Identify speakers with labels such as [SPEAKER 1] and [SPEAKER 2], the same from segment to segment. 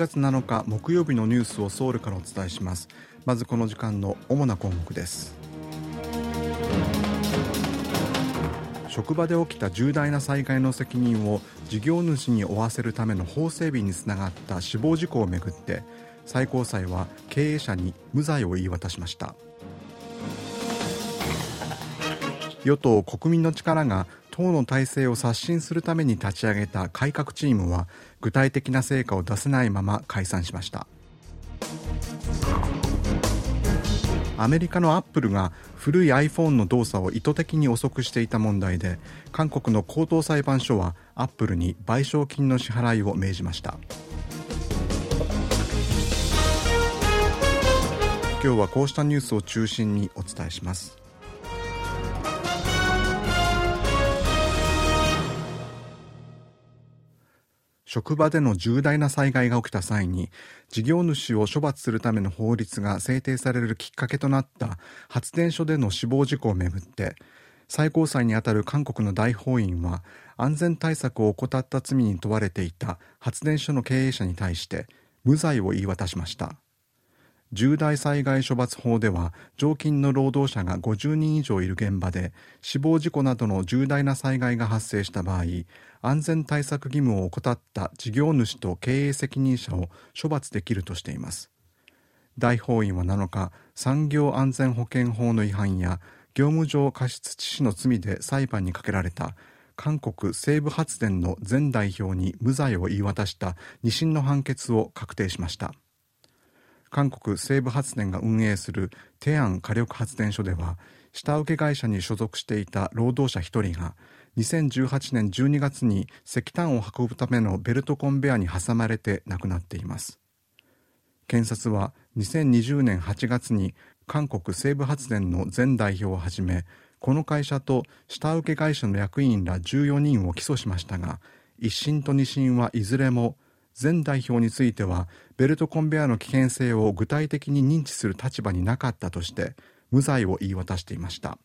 [SPEAKER 1] 月7日木曜日のニュースをソウルからお伝えします。まずこの時間の主な項目です。職場で起きた重大な災害の責任を事業主に負わせるための法整備につながった死亡事故をめぐって最高裁は経営者に無罪を言い渡しました。与党国民の力が党の体制を刷新するために立ち上げた改革チームは具体的な成果を出せないまま解散しました。アメリカのアップルが古い iPhone の動作を意図的に遅くしていた問題で韓国の高等裁判所はアップルに賠償金の支払いを命じました。今日はこうしたニュースを中心にお伝えします。職場での重大な災害が起きた際に事業主を処罰するための法律が制定されるきっかけとなった発電所での死亡事故をめぐって最高裁にあたる韓国の大法院は安全対策を怠った罪に問われていた発電所の経営者に対して無罪を言い渡しました。重大災害処罰法では常勤の労働者が50人以上いる現場で死亡事故などの重大な災害が発生した場合安全対策義務を怠った事業主と経営責任者を処罰できるとしています。大法院は7日産業安全保険法の違反や業務上過失致死の罪で裁判にかけられた韓国西部発電の前代表に無罪を言い渡した2審の判決を確定しました。韓国西部発電が運営するテアン火力発電所では下請け会社に所属していた労働者1人が2018年12月に石炭を運ぶためのベルトコンベアに挟まれて亡くなっています。検察は2020年8月に韓国西部発電の前代表をはじめこの会社と下請け会社の役員ら14人を起訴しましたが1審と2審はいずれも前代表についてはベルトコンベアの危険性を具体的に認知する立場になかったとして無罪を言い渡していました。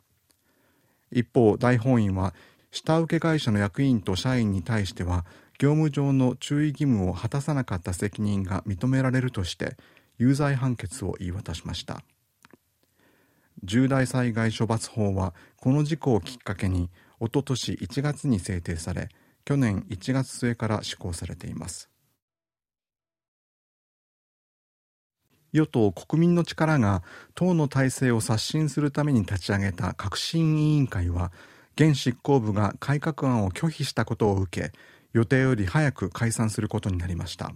[SPEAKER 1] 一方大本院は下請け会社の役員と社員に対しては業務上の注意義務を果たさなかった責任が認められるとして有罪判決を言い渡しました。重大災害処罰法はこの事故をきっかけにおととし1月に制定され去年1月末から施行されています。与党国民の力が党の体制を刷新するために立ち上げた革新委員会は現執行部が改革案を拒否したことを受け予定より早く解散することになりました。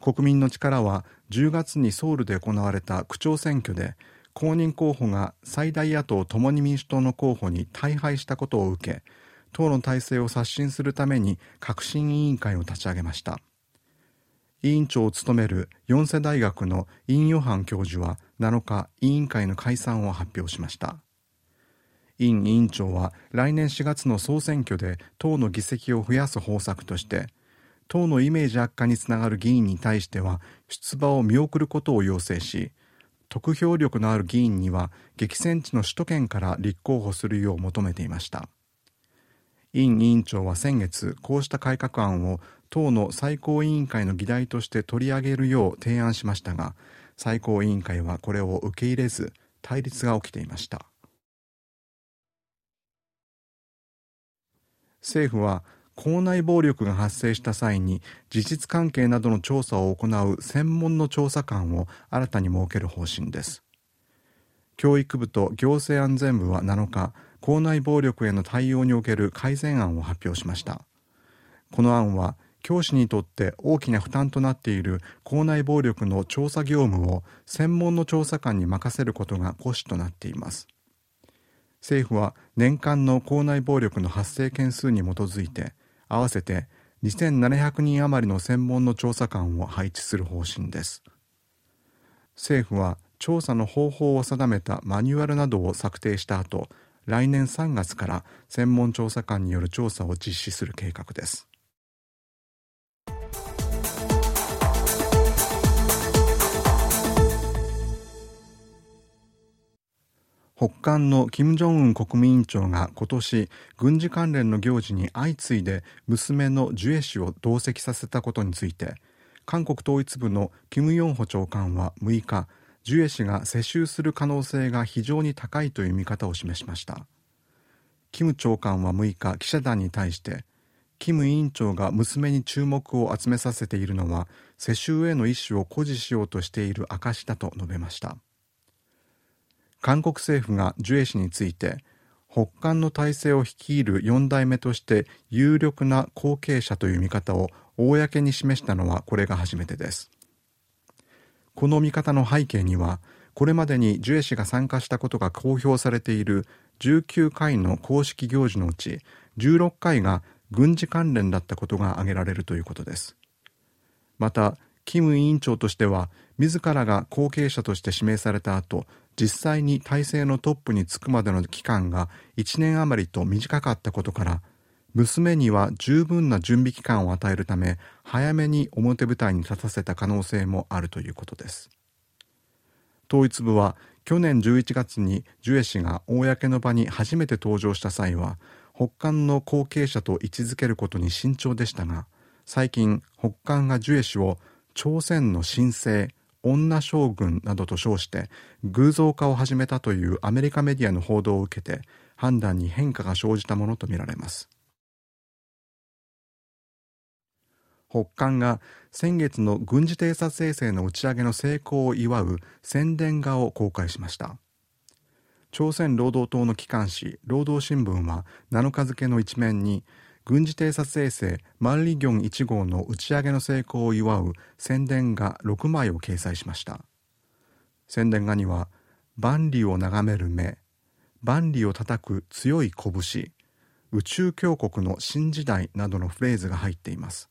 [SPEAKER 1] 国民の力は10月にソウルで行われた区長選挙で公認候補が最大野党共に民主党の候補に大敗したことを受け党の体制を刷新するために革新委員会を立ち上げました。委員長を務める四世大学のイン・ヨハン教授は7日委員会の解散を発表しました。イン委員長は来年4月の総選挙で党の議席を増やす方策として党のイメージ悪化につながる議員に対しては出馬を見送ることを要請し得票力のある議員には激戦地の首都圏から立候補するよう求めていました。イン委員長は先月こうした改革案を党の最高委員会の議題として取り上げるよう提案しましたが最高委員会はこれを受け入れず対立が起きていました。政府は校内暴力が発生した際に事実関係などの調査を行う専門の調査官を新たに設ける方針です。教育部と行政安全部は7日校内暴力への対応における改善案を発表しました。この案は教師にとって大きな負担となっている校内暴力の調査業務を専門の調査官に任せることが骨子となっています。政府は年間の校内暴力の発生件数に基づいて合わせて2700人余りの専門の調査官を配置する方針です。政府は調査の方法を定めたマニュアルなどを策定した後来年3月から専門調査官による調査を実施する計画です。北韓の金正恩国務委員長が今年軍事関連の行事に相次いで娘のジュエ氏を同席させたことについて韓国統一部のキム・ヨンホ長官は6日ジュエ氏が世襲する可能性が非常に高いという見方を示しました。キム長官は6日記者団に対してキム委員長が娘に注目を集めさせているのは世襲への意思を誇示しようとしている証だと述べました。韓国政府がジュエ氏について北韓の体制を率いる4代目として有力な後継者という見方を公に示したのはこれが初めてです。この見方の背景にはこれまでにジュエ氏が参加したことが公表されている19回の公式行事のうち16回が軍事関連だったことが挙げられるということです。またキム委員長としては自らが後継者として指名された後実際に体制のトップに就くまでの期間が1年余りと短かったことから娘には十分な準備期間を与えるため早めに表舞台に立たせた可能性もあるということです。統一部は去年11月にジュエ氏が公の場に初めて登場した際は北韓の後継者と位置づけることに慎重でしたが最近北韓がジュエ氏を朝鮮の新星女将軍などと称して偶像化を始めたというアメリカメディアの報道を受けて判断に変化が生じたものとみられます。北韓が先月の軍事偵察衛星の打ち上げの成功を祝う宣伝画を公開しました。朝鮮労働党の機関紙労働新聞は7日付の一面に軍事偵察衛星マンリギョン1号の打ち上げの成功を祝う宣伝画6枚を掲載しました。宣伝画には万里を眺める目万里を叩く強い拳宇宙強国の新時代などのフレーズが入っています。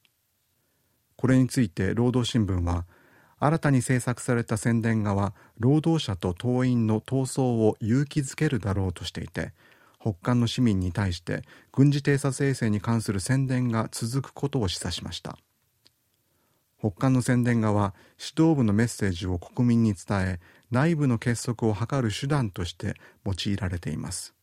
[SPEAKER 1] これについて労働新聞は新たに制作された宣伝画は労働者と党員の闘争を勇気づけるだろうとしていて北韓の市民に対して軍事偵察衛星に関する宣伝が続くことを示唆しました。北韓の宣伝側は指導部のメッセージを国民に伝え内部の結束を図る手段として用いられています。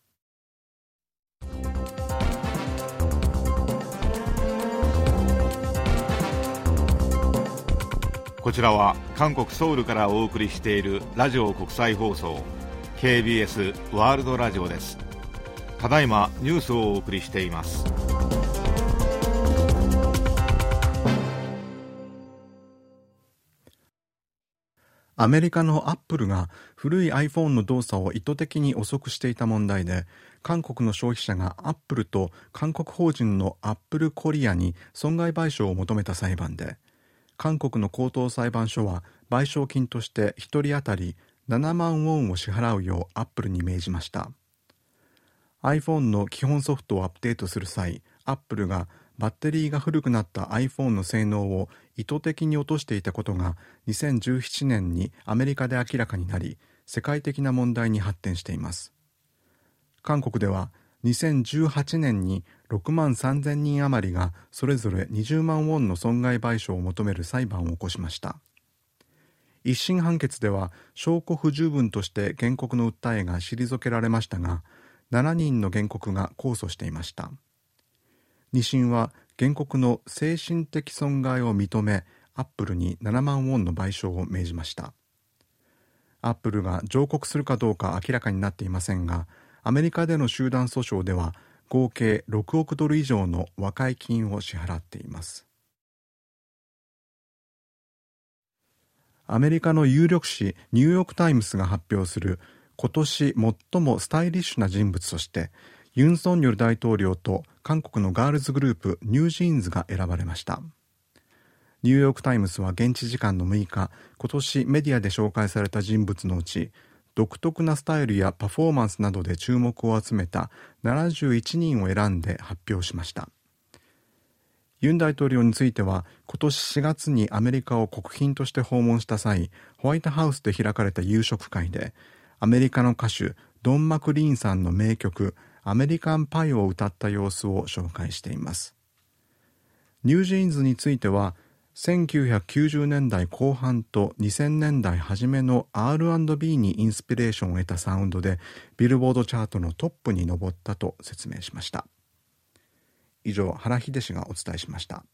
[SPEAKER 2] こちらは韓国ソウルからお送りしているラジオ国際放送 KBS ワールドラジオです。ただいまニュースをお送りしています。
[SPEAKER 1] アメリカのアップルが古い iPhone の動作を意図的に遅くしていた問題で韓国の消費者がアップルと韓国法人のアップルコリアに損害賠償を求めた裁判で韓国の高等裁判所は賠償金として1人当たり7万ウォンを支払うようアップルに命じました。iPhone の基本ソフトをアップデートする際 Apple がバッテリーが古くなった iPhone の性能を意図的に落としていたことが2017年にアメリカで明らかになり世界的な問題に発展しています。韓国では2018年に6万3000人余りがそれぞれ20万ウォンの損害賠償を求める裁判を起こしました。一審判決では証拠不十分として原告の訴えが退けられましたが7人の原告が控訴していました。2審は原告の精神的損害を認めアップルに7万ウォンの賠償を命じました。アップルが上告するかどうか明らかになっていませんがアメリカでの集団訴訟では合計6億ドル以上の和解金を支払っています。アメリカの有力紙ニューヨーク・タイムズが発表する今年最もスタイリッシュな人物としてユン・ソンニョル大統領と韓国のガールズグループ NewJeans が選ばれました。ニューヨーク・タイムズは現地時間の6日今年メディアで紹介された人物のうち独特なスタイルやパフォーマンスなどで注目を集めた71人を選んで発表しました。ユン大統領については今年4月にアメリカを国賓として訪問した際ホワイトハウスで開かれた夕食会でアメリカの歌手ドン・マクリーンさんの名曲「アメリカン・パイ」を歌った様子を紹介しています。ニュージーンズについては1990年代後半と2000年代初めの R&B にインスピレーションを得たサウンドでビルボードチャートのトップに上ったと説明しました。以上原秀氏がお伝えしました。